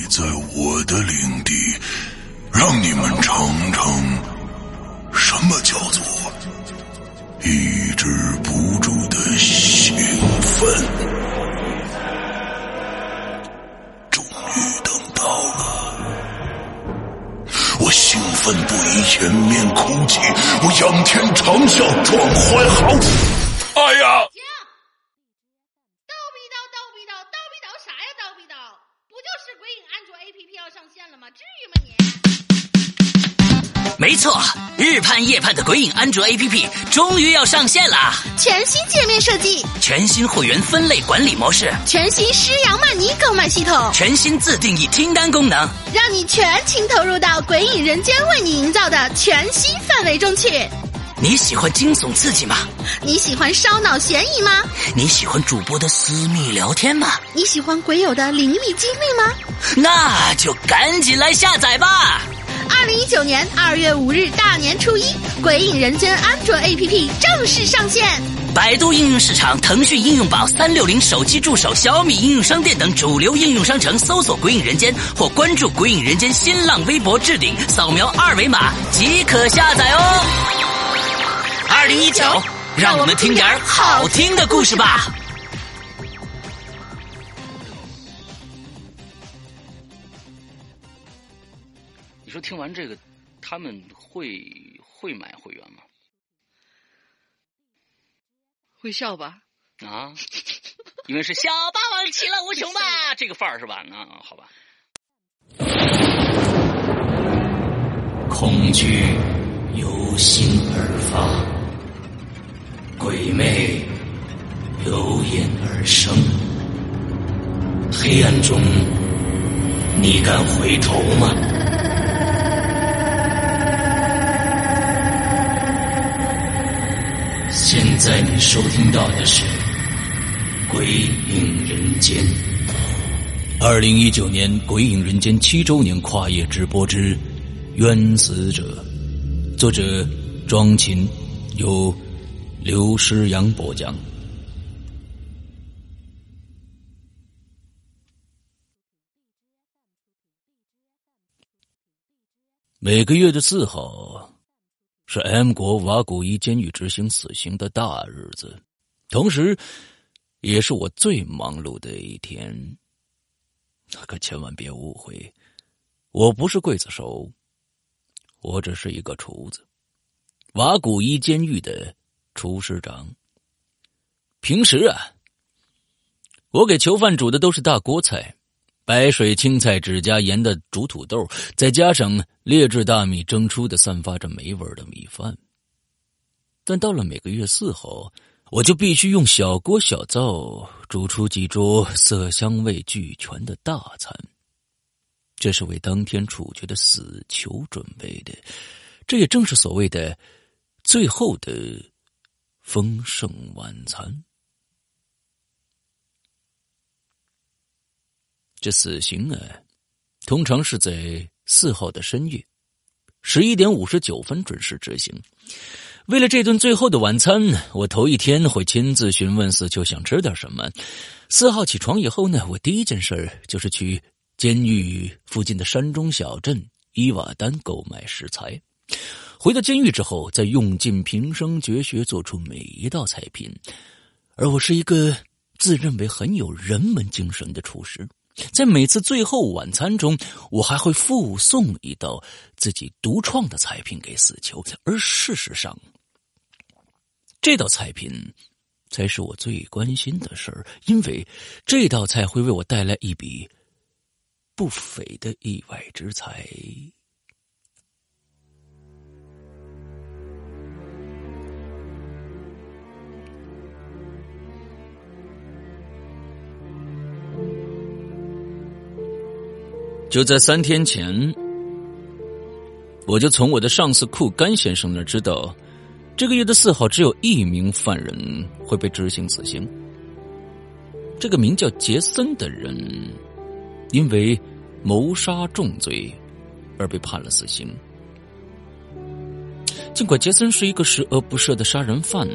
你在我的领地，让你们尝是鬼影安卓 APP 要上线了吗？至于吗你？没错，日盼夜盼的鬼影安卓 APP 终于要上线啦！全新界面设计，全新会员分类管理模式，全新施阳曼尼购买系统，全新自定义听单功能，让你全情投入到鬼影人间为你营造的全新氛围中去。你喜欢惊悚刺激吗？你喜欢烧脑悬疑吗？你喜欢主播的私密聊天吗？你喜欢鬼友的灵异经历吗？那就赶紧来下载吧！二零一九年二月五日大年初一，鬼影人间安卓 APP 正式上线。百度应用市场、腾讯应用宝、三六零手机助手、小米应用商店等主流应用商城搜索“鬼影人间”或关注“鬼影人间”新浪微博置顶，扫描二维码即可下载哦。二零一九，让我们听点好听的故事吧。你说听完这个，他们会会买会员吗？会笑吧？啊，因为是小霸王其乐无穷吧，这个范儿是吧？啊，好吧。恐惧由心而发，鬼魅由烟而生。黑暗中，你敢回头吗？现在你收听到的是《鬼影人间》。二零一九年《鬼影人间》七周年跨夜直播之《冤死者》，作者庄琴，由刘诗阳播讲。每个月的四号是 M 国瓦古伊监狱执行死刑的大日子，同时，也是我最忙碌的一天。可千万别误会，我不是刽子手，我只是一个厨子，瓦古伊监狱的厨师长。平时啊，我给囚犯煮的都是大锅菜。白水青菜只加盐的煮土豆，再加上劣质大米蒸出的散发着霉味的米饭。但到了每个月四号，我就必须用小锅小灶煮出几桌色香味俱全的大餐。这是为当天处决的死囚准备的，这也正是所谓的最后的丰盛晚餐。这死刑啊，通常是在四号的深夜，十一点五十九分准时执行。为了这顿最后的晚餐，我头一天会亲自询问死囚想吃点什么。四号起床以后呢，我第一件事就是去监狱附近的山中小镇伊瓦丹购买食材。回到监狱之后，再用尽平生绝学做出每一道菜品。而我是一个自认为很有人文精神的厨师。在每次最后晚餐中，我还会附送一道自己独创的菜品给死囚，而事实上，这道菜品才是我最关心的事儿，因为这道菜会为我带来一笔不菲的意外之财。就在三天前，我就从我的上司库甘先生那知道，这个月的四号只有一名犯人会被执行死刑。这个名叫杰森的人，因为谋杀重罪而被判了死刑。尽管杰森是一个十恶不赦的杀人犯，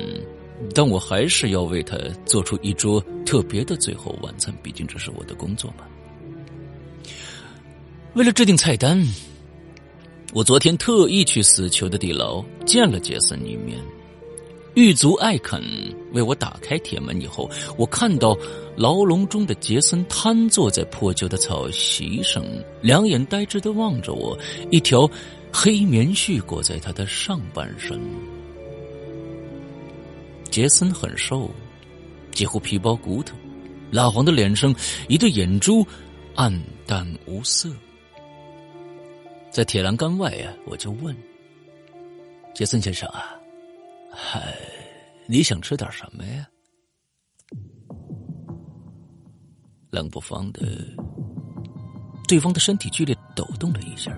但我还是要为他做出一桌特别的最后晚餐，毕竟这是我的工作嘛。为了制定菜单，我昨天特意去死囚的地牢见了杰森一面。狱卒艾肯为我打开铁门以后，我看到牢笼中的杰森瘫坐在破旧的草席上，两眼呆滞的望着我，一条黑棉絮裹在他的上半身。杰森很瘦，几乎皮包骨头，蜡黄的脸上一对眼珠暗淡无色。在铁栏杆外啊，我就问杰森先生啊。嗨，你想吃点什么呀？冷不防的，对方的身体剧烈抖动了一下，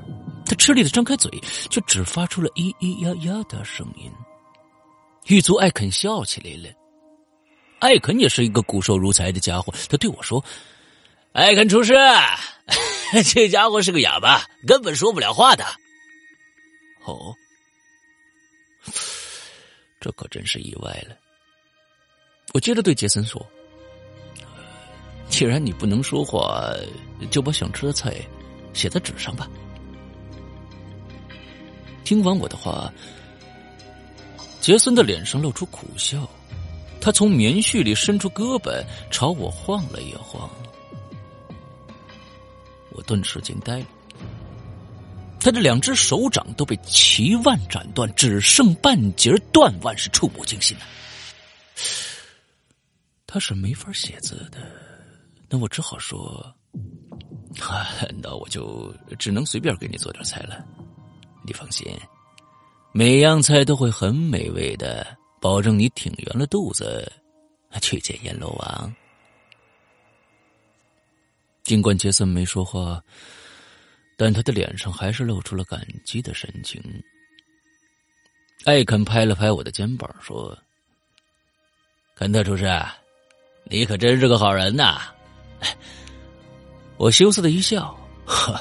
他吃力的张开嘴，却只发出了咿咿呀呀的声音。狱卒艾肯笑起来了。艾肯也是一个骨瘦如柴的家伙，他对我说：“艾肯厨师，这家伙是个哑巴，根本说不了话的。”哦。这可真是意外了。我接着对杰森说：“既然你不能说话，就把想吃的菜写在纸上吧。”听完我的话，杰森的脸上露出苦笑，他从棉絮里伸出胳膊朝我晃了一晃，我顿时惊呆了。他的两只手掌都被齐腕斩断，只剩半截断腕，是触目惊心的。他是没法写字的，那我只好说：“那我就只能随便给你做点菜了。你放心，每样菜都会很美味的，保证你挺圆了肚子去见阎罗王。”尽管杰森没说话。但他的脸上还是露出了感激的神情。艾肯拍了拍我的肩膀，说：“肯特厨师，你可真是个好人呐！”我羞涩的一笑：“呵，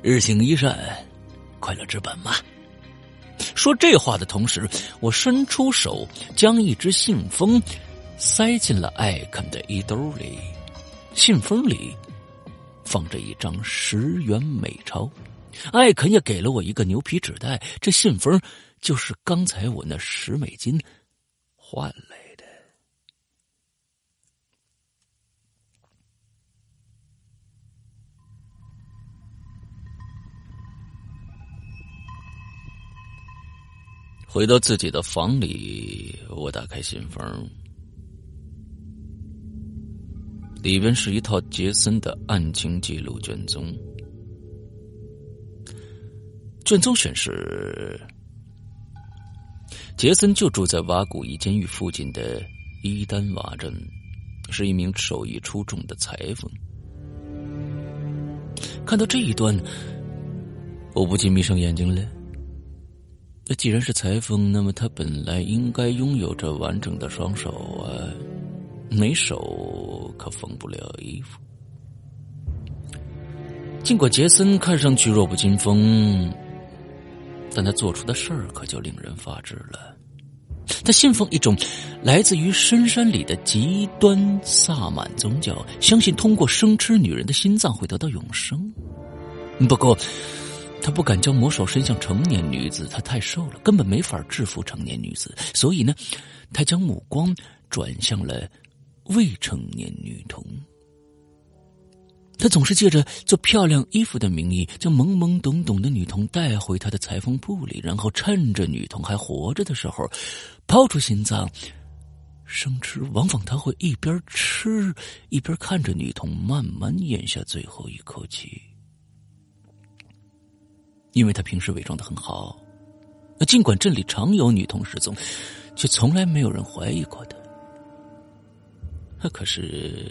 日行一善，快乐之本嘛。”说这话的同时，我伸出手将一只信封塞进了艾肯的衣兜里，信封里。放着一张十元美钞，艾肯也给了我一个牛皮纸袋，这信封就是刚才我那十美金换来的。回到自己的房里，我打开信封。里边是一套杰森的案情记录卷宗，卷宗显示，杰森就住在瓦古伊监狱附近的伊丹瓦镇，是一名手艺出众的裁缝。看到这一段，我不禁眯上眼睛了。那既然是裁缝，那么他本来应该拥有着完整的双手啊。没手可缝不了衣服。尽管杰森看上去弱不禁风，但他做出的事儿可就令人发指了。他信奉一种来自于深山里的极端萨满宗教，相信通过生吃女人的心脏会得到永生。不过，他不敢将魔手伸向成年女子，她太瘦了，根本没法制服成年女子。所以呢，他将目光转向了。未成年女童，他总是借着做漂亮衣服的名义，将懵懵懂懂的女童带回他的裁缝铺里，然后趁着女童还活着的时候，抛出心脏生吃。往往他会一边吃一边看着女童慢慢咽下最后一口气，因为他平时伪装的很好。尽管镇里常有女童失踪，却从来没有人怀疑过他。那可是，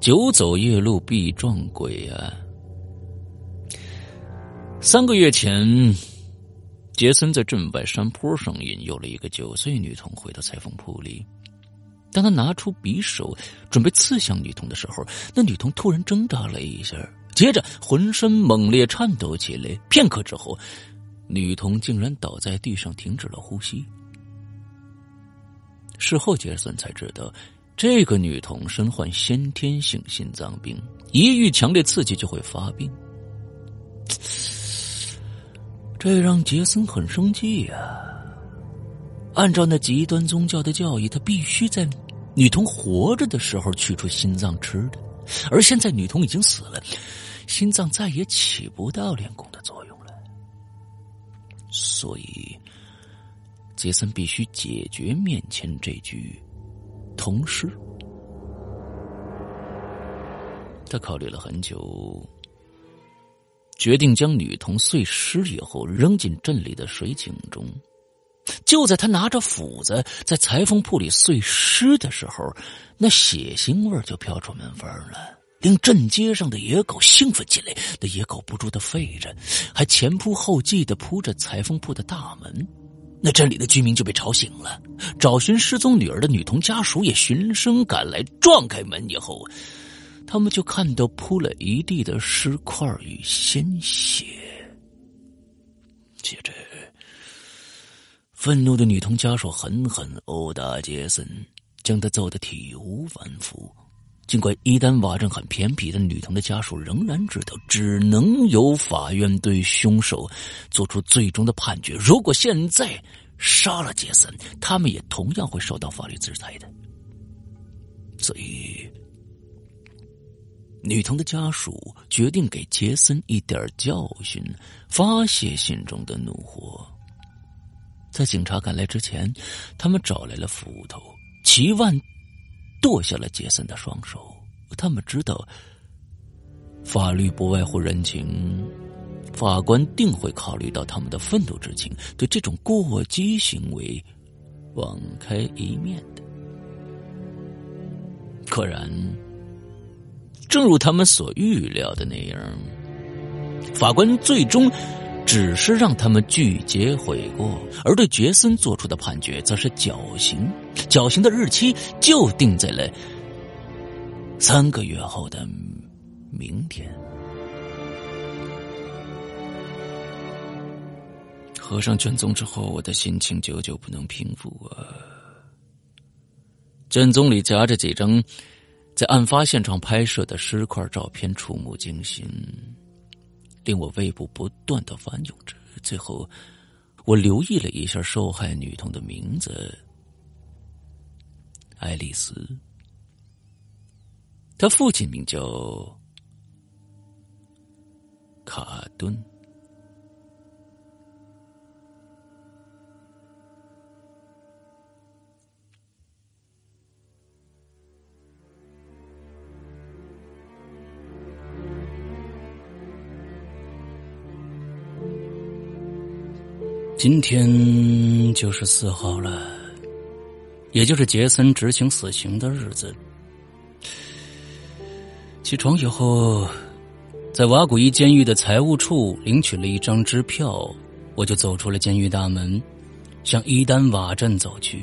久走夜路必撞鬼啊！三个月前，杰森在镇外山坡上引诱了一个九岁女童回到裁缝铺里。当他拿出匕首准备刺向女童的时候，那女童突然挣扎了一下，接着浑身猛烈颤抖起来。片刻之后，女童竟然倒在地上停止了呼吸。事后杰森才知道，这个女童身患先天性心脏病，一遇强烈刺激就会发病。这让杰森很生气呀！按照那极端宗教的教义，他必须在女童活着的时候取出心脏吃的，而现在女童已经死了，心脏再也起不到练功的作用了。所以，杰森必须解决面前这具同事。他考虑了很久。决定将女童碎尸以后扔进镇里的水井中。就在他拿着斧子在裁缝铺里碎尸的时候，那血腥味就飘出门缝了，令镇街上的野狗兴奋起来。那野狗不住的吠着，还前仆后继的扑着裁缝铺的大门。那镇里的居民就被吵醒了，找寻失踪女儿的女童家属也循声赶来，撞开门以后。他们就看到铺了一地的尸块与鲜血。接着，愤怒的女童家属狠狠殴打杰森，将他揍得体无完肤。尽管伊丹瓦镇很偏僻，但女童的家属仍然知道，只能由法院对凶手做出最终的判决。如果现在杀了杰森，他们也同样会受到法律制裁的。所以。女童的家属决定给杰森一点教训，发泄心中的怒火。在警察赶来之前，他们找来了斧头，齐万剁下了杰森的双手。他们知道，法律不外乎人情，法官定会考虑到他们的愤怒之情，对这种过激行为网开一面的。果然。正如他们所预料的那样，法官最终只是让他们拒绝悔过，而对杰森做出的判决则是绞刑。绞刑的日期就定在了三个月后的明天。合上卷宗之后，我的心情久久不能平复啊！卷宗里夹着几张。在案发现场拍摄的尸块照片触目惊心，令我胃部不断的翻涌着。最后，我留意了一下受害女童的名字——爱丽丝。她父亲名叫卡顿。今天就是四号了，也就是杰森执行死刑的日子。起床以后，在瓦古伊监狱的财务处领取了一张支票，我就走出了监狱大门，向伊丹瓦镇走去。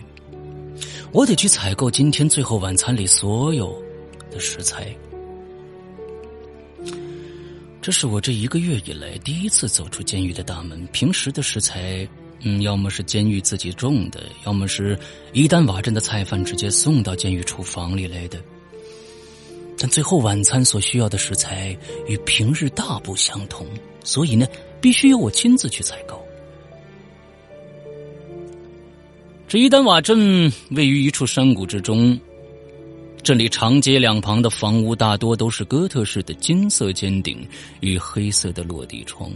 我得去采购今天最后晚餐里所有的食材。这是我这一个月以来第一次走出监狱的大门。平时的食材，嗯，要么是监狱自己种的，要么是伊丹瓦镇的菜贩直接送到监狱厨房里来的。但最后晚餐所需要的食材与平日大不相同，所以呢，必须由我亲自去采购。这伊丹瓦镇位于一处山谷之中。这里长街两旁的房屋大多都是哥特式的金色尖顶与黑色的落地窗。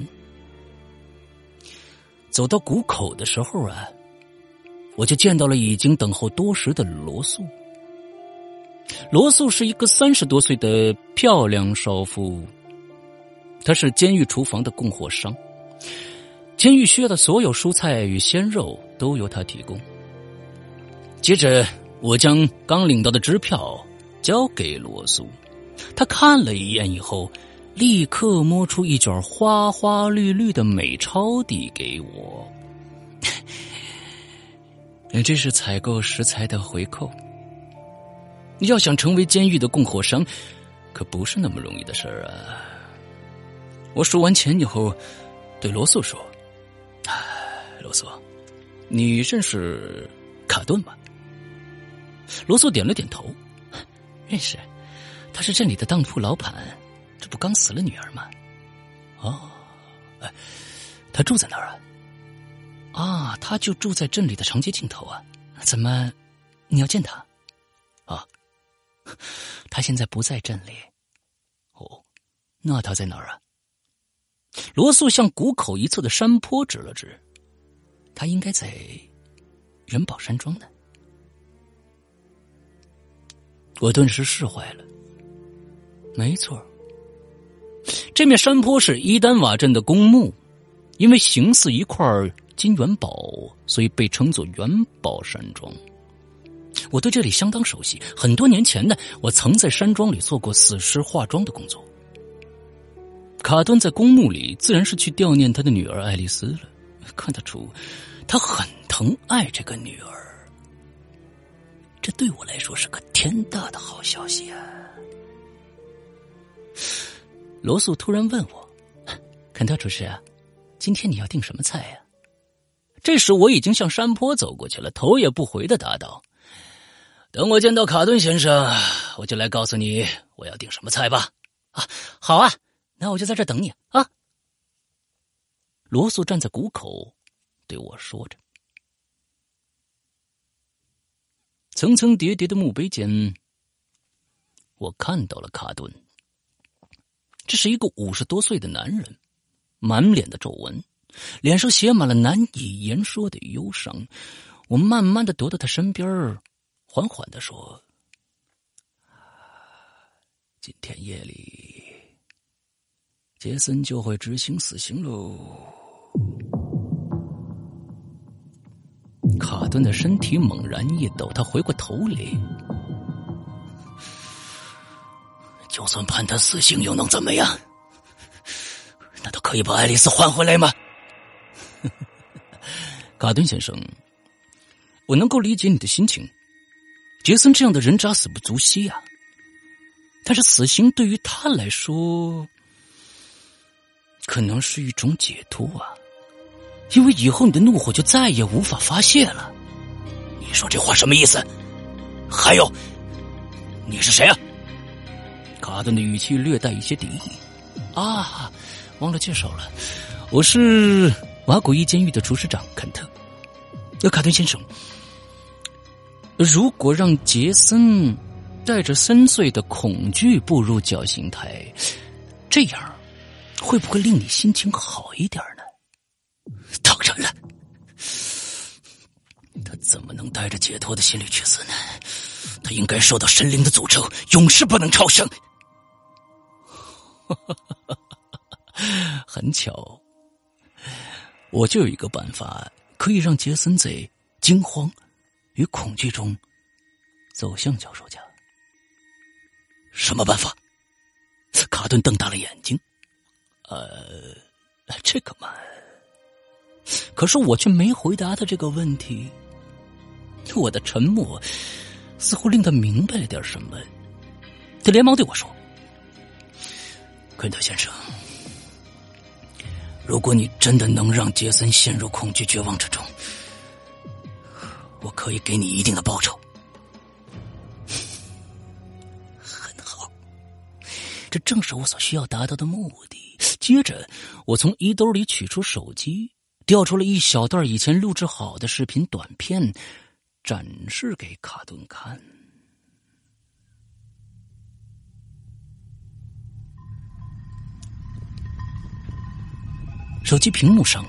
走到谷口的时候啊，我就见到了已经等候多时的罗素。罗素是一个三十多岁的漂亮少妇，她是监狱厨房的供货商，监狱需要的所有蔬菜与鲜肉都由她提供。接着。我将刚领到的支票交给罗素，他看了一眼以后，立刻摸出一卷花花绿绿的美钞递给我。这是采购食材的回扣。要想成为监狱的供货商，可不是那么容易的事儿啊！我数完钱以后，对罗素说：“罗素，你认识卡顿吗？罗素点了点头，认识。他是镇里的当铺老板，这不刚死了女儿吗？哦，哎，他住在哪儿啊？啊，他就住在镇里的长街尽头啊。怎么，你要见他？啊，他现在不在镇里。哦，那他在哪儿啊？罗素向谷口一侧的山坡指了指，他应该在元宝山庄呢。我顿时释怀了。没错，这面山坡是伊丹瓦镇的公墓，因为形似一块金元宝，所以被称作元宝山庄。我对这里相当熟悉，很多年前呢，我曾在山庄里做过死尸化妆的工作。卡顿在公墓里，自然是去悼念他的女儿爱丽丝了。看得出，他很疼爱这个女儿。对我来说是个天大的好消息啊！罗素突然问我：“肯特厨师，今天你要订什么菜呀？”这时我已经向山坡走过去了，头也不回的答道：“等我见到卡顿先生，我就来告诉你我要订什么菜吧。”啊，好啊。那我就在这等你啊！罗素站在谷口，对我说着。层层叠叠的墓碑间，我看到了卡顿。这是一个五十多岁的男人，满脸的皱纹，脸上写满了难以言说的忧伤。我慢慢的踱到他身边，缓缓的说：“今天夜里。”杰森就会执行死刑喽！他的身体猛然一抖，他回过头来。就算判他死刑，又能怎么样？难道可以把爱丽丝换回来吗？卡顿先生，我能够理解你的心情。杰森这样的人渣死不足惜啊！但是死刑对于他来说……可能是一种解脱啊，因为以后你的怒火就再也无法发泄了。你说这话什么意思？还有，你是谁啊？卡顿的语气略带一些敌意。啊，忘了介绍了，我是瓦古伊监狱的厨师长肯特。呃，卡顿先生，如果让杰森带着深邃的恐惧步入绞刑台，这样。会不会令你心情好一点呢？当然了，他怎么能带着解脱的心理去死呢？他应该受到神灵的诅咒，永世不能超生。很巧，我就有一个办法，可以让杰森在惊慌与恐惧中走向脚手架。什么办法？卡顿瞪大了眼睛。呃，这个嘛，可是我却没回答他这个问题。我的沉默似乎令他明白了点什么，他连忙对我说：“昆特先生，如果你真的能让杰森陷入恐惧绝望之中，我可以给你一定的报酬。”很好，这正是我所需要达到的目的。接着，我从衣兜里取出手机，调出了一小段以前录制好的视频短片，展示给卡顿看。手机屏幕上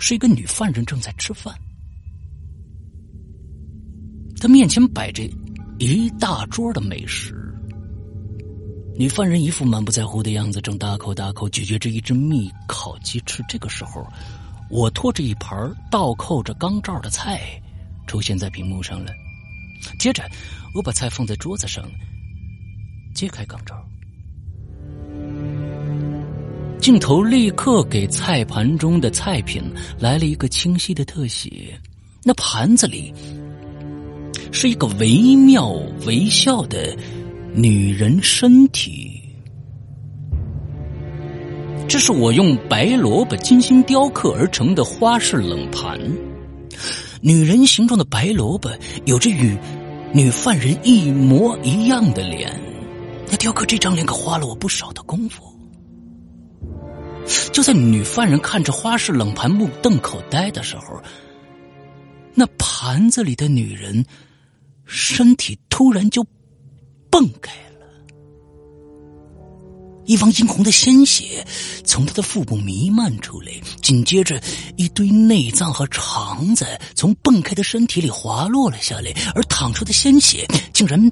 是一个女犯人正在吃饭，她面前摆着一大桌的美食。女犯人一副满不在乎的样子，正大口大口咀嚼着一只蜜烤鸡翅。这个时候，我拖着一盘倒扣着钢罩的菜出现在屏幕上了。接着，我把菜放在桌子上，揭开钢罩，镜头立刻给菜盘中的菜品来了一个清晰的特写。那盘子里是一个惟妙惟肖的。女人身体，这是我用白萝卜精心雕刻而成的花式冷盘。女人形状的白萝卜有着与女犯人一模一样的脸，那雕刻这张脸可花了我不少的功夫。就在女犯人看着花式冷盘目瞪口呆的时候，那盘子里的女人身体突然就蹦开了，一汪殷红的鲜血从他的腹部弥漫出来，紧接着一堆内脏和肠子从蹦开的身体里滑落了下来，而淌出的鲜血竟然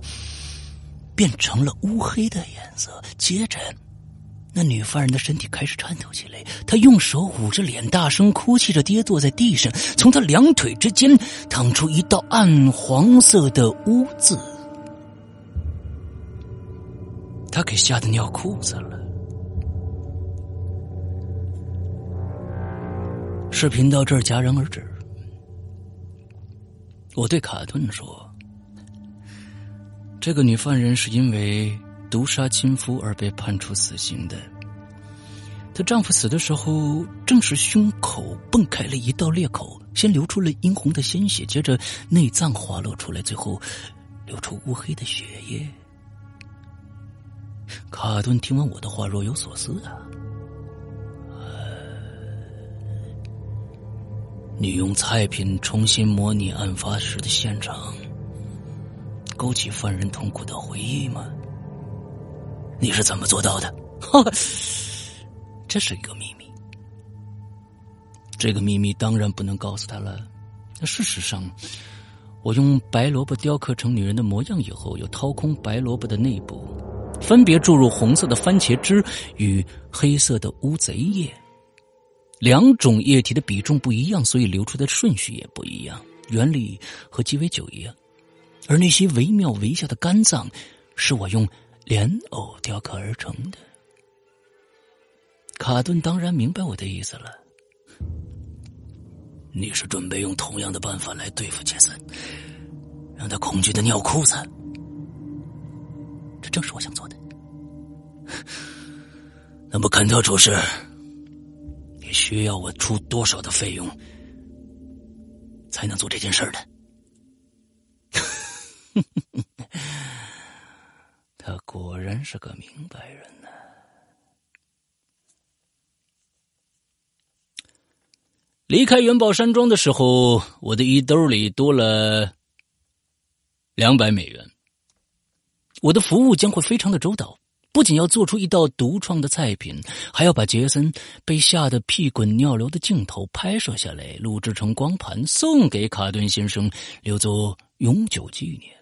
变成了乌黑的颜色，接着。那女犯人的身体开始颤抖起来，她用手捂着脸，大声哭泣着，跌坐在地上。从她两腿之间淌出一道暗黄色的污渍，他给吓得尿裤子了。视频到这儿戛然而止。我对卡顿说：“这个女犯人是因为……”毒杀亲夫而被判处死刑的，她丈夫死的时候正是胸口蹦开了一道裂口，先流出了殷红的鲜血，接着内脏滑落出来，最后流出乌黑的血液。卡顿听完我的话，若有所思啊。你用菜品重新模拟案发时的现场，勾起犯人痛苦的回忆吗？你是怎么做到的？这是一个秘密。这个秘密当然不能告诉他了。那事实上，我用白萝卜雕刻成女人的模样以后，又掏空白萝卜的内部，分别注入红色的番茄汁与黑色的乌贼液。两种液体的比重不一样，所以流出的顺序也不一样。原理和鸡尾酒一样。而那些惟妙惟肖的肝脏，是我用。莲藕雕刻而成的，卡顿当然明白我的意思了。你是准备用同样的办法来对付杰森，让他恐惧的尿裤子？正是我想做的。那么，肯特厨师，你需要我出多少的费用，才能做这件事儿呢？他果然是个明白人呢。离开元宝山庄的时候，我的衣兜里多了两百美元。我的服务将会非常的周到，不仅要做出一道独创的菜品，还要把杰森被吓得屁滚尿流的镜头拍摄下来，录制成光盘，送给卡顿先生，留作永久纪念。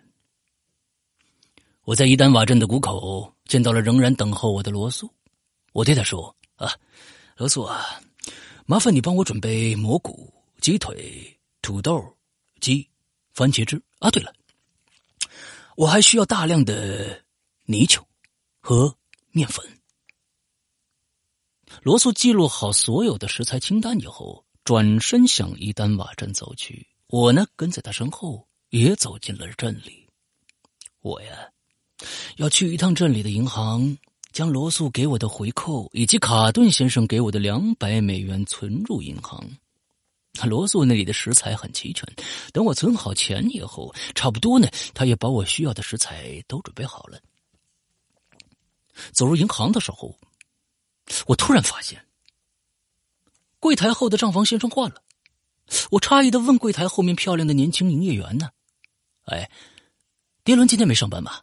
我在伊丹瓦镇的谷口见到了仍然等候我的罗素，我对他说：“啊，罗素啊，麻烦你帮我准备蘑菇、鸡腿、土豆、鸡、番茄汁。啊，对了，我还需要大量的泥鳅和面粉。”罗素记录好所有的食材清单以后，转身向伊丹瓦镇走去。我呢，跟在他身后，也走进了镇里。我呀。要去一趟镇里的银行，将罗素给我的回扣以及卡顿先生给我的两百美元存入银行。罗素那里的食材很齐全，等我存好钱以后，差不多呢，他也把我需要的食材都准备好了。走入银行的时候，我突然发现，柜台后的账房先生换了。我诧异的问柜台后面漂亮的年轻营业员呢：“哎，迪伦今天没上班吧？”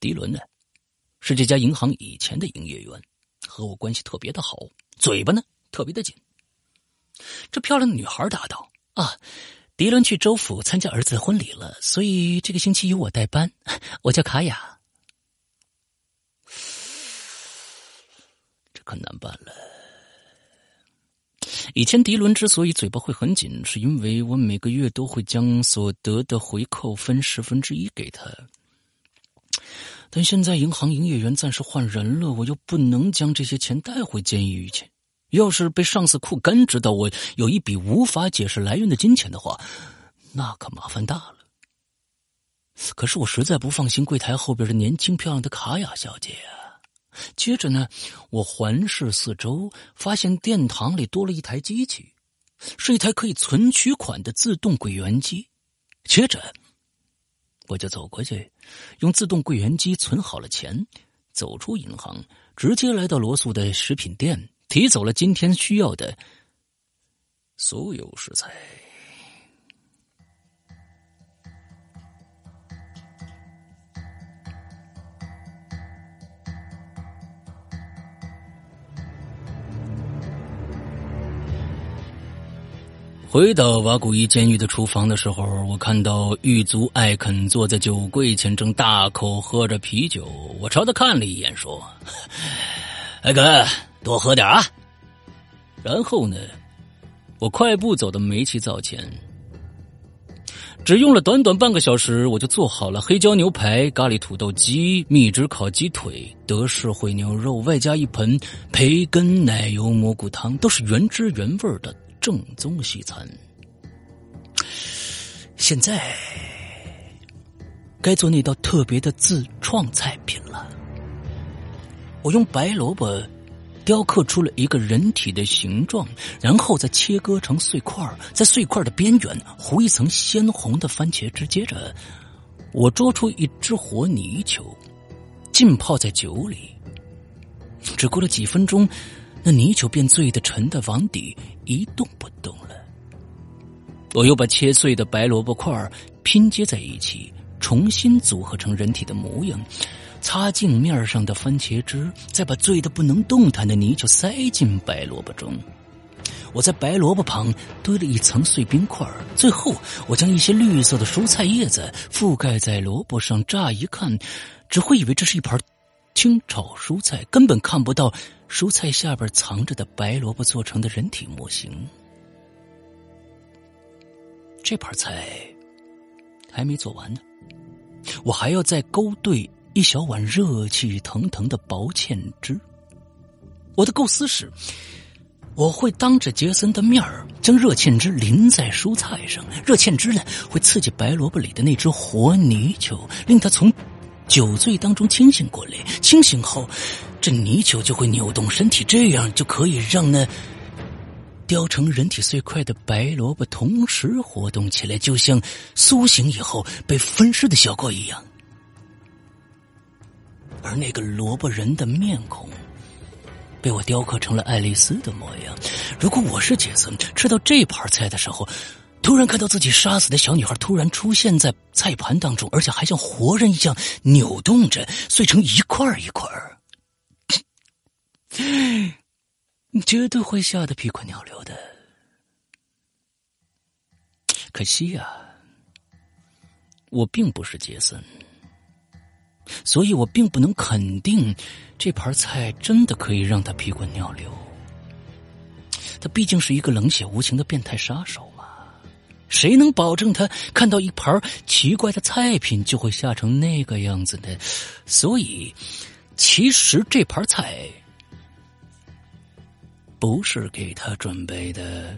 迪伦呢，是这家银行以前的营业员，和我关系特别的好，嘴巴呢特别的紧。这漂亮的女孩答道：“啊，迪伦去州府参加儿子婚礼了，所以这个星期由我代班。我叫卡雅。”这可难办了。以前迪伦之所以嘴巴会很紧，是因为我每个月都会将所得的回扣分十分之一给他。但现在银行营业员暂时换人了，我又不能将这些钱带回监狱去。要是被上司库干知道我有一笔无法解释来源的金钱的话，那可麻烦大了。可是我实在不放心柜台后边的年轻漂亮的卡雅小姐啊！接着呢，我环视四周，发现殿堂里多了一台机器，是一台可以存取款的自动柜员机。接着，我就走过去，用自动柜员机存好了钱，走出银行，直接来到罗素的食品店，提走了今天需要的所有食材。回到瓦古伊监狱的厨房的时候，我看到狱卒艾肯坐在酒柜前，正大口喝着啤酒。我朝他看了一眼，说：“ 艾肯，多喝点啊。”然后呢，我快步走到煤气灶前，只用了短短半个小时，我就做好了黑椒牛排、咖喱土豆鸡、秘制烤鸡腿、德式烩牛肉，外加一盆培根奶油蘑菇汤，都是原汁原味的。正宗西餐，现在该做那道特别的自创菜品了。我用白萝卜雕刻出了一个人体的形状，然后再切割成碎块，在碎块的边缘糊一层鲜红的番茄汁。接着，我捉出一只活泥鳅，浸泡在酒里。只过了几分钟。那泥鳅便醉得沉的往底一动不动了。我又把切碎的白萝卜块拼接在一起，重新组合成人体的模样，擦镜面上的番茄汁，再把醉得不能动弹的泥鳅塞进白萝卜中。我在白萝卜旁堆了一层碎冰块，最后我将一些绿色的蔬菜叶子覆盖在萝卜上。乍一看，只会以为这是一盘清炒蔬菜，根本看不到。蔬菜下边藏着的白萝卜做成的人体模型，这盘菜还没做完呢，我还要再勾兑一小碗热气腾腾的薄芡汁。我的构思是，我会当着杰森的面儿将热芡汁淋在蔬菜上，热芡汁呢会刺激白萝卜里的那只活泥鳅，令它从酒醉当中清醒过来。清醒后。这泥鳅就会扭动身体，这样就可以让那雕成人体碎块的白萝卜同时活动起来，就像苏醒以后被分尸的效果一样。而那个萝卜人的面孔被我雕刻成了爱丽丝的模样。如果我是杰森，吃到这盘菜的时候，突然看到自己杀死的小女孩突然出现在菜盘当中，而且还像活人一样扭动着，碎成一块一块你绝对会吓得屁滚尿流的。可惜呀，我并不是杰森，所以我并不能肯定这盘菜真的可以让他屁滚尿流。他毕竟是一个冷血无情的变态杀手嘛，谁能保证他看到一盘奇怪的菜品就会吓成那个样子呢？所以，其实这盘菜。不是给他准备的。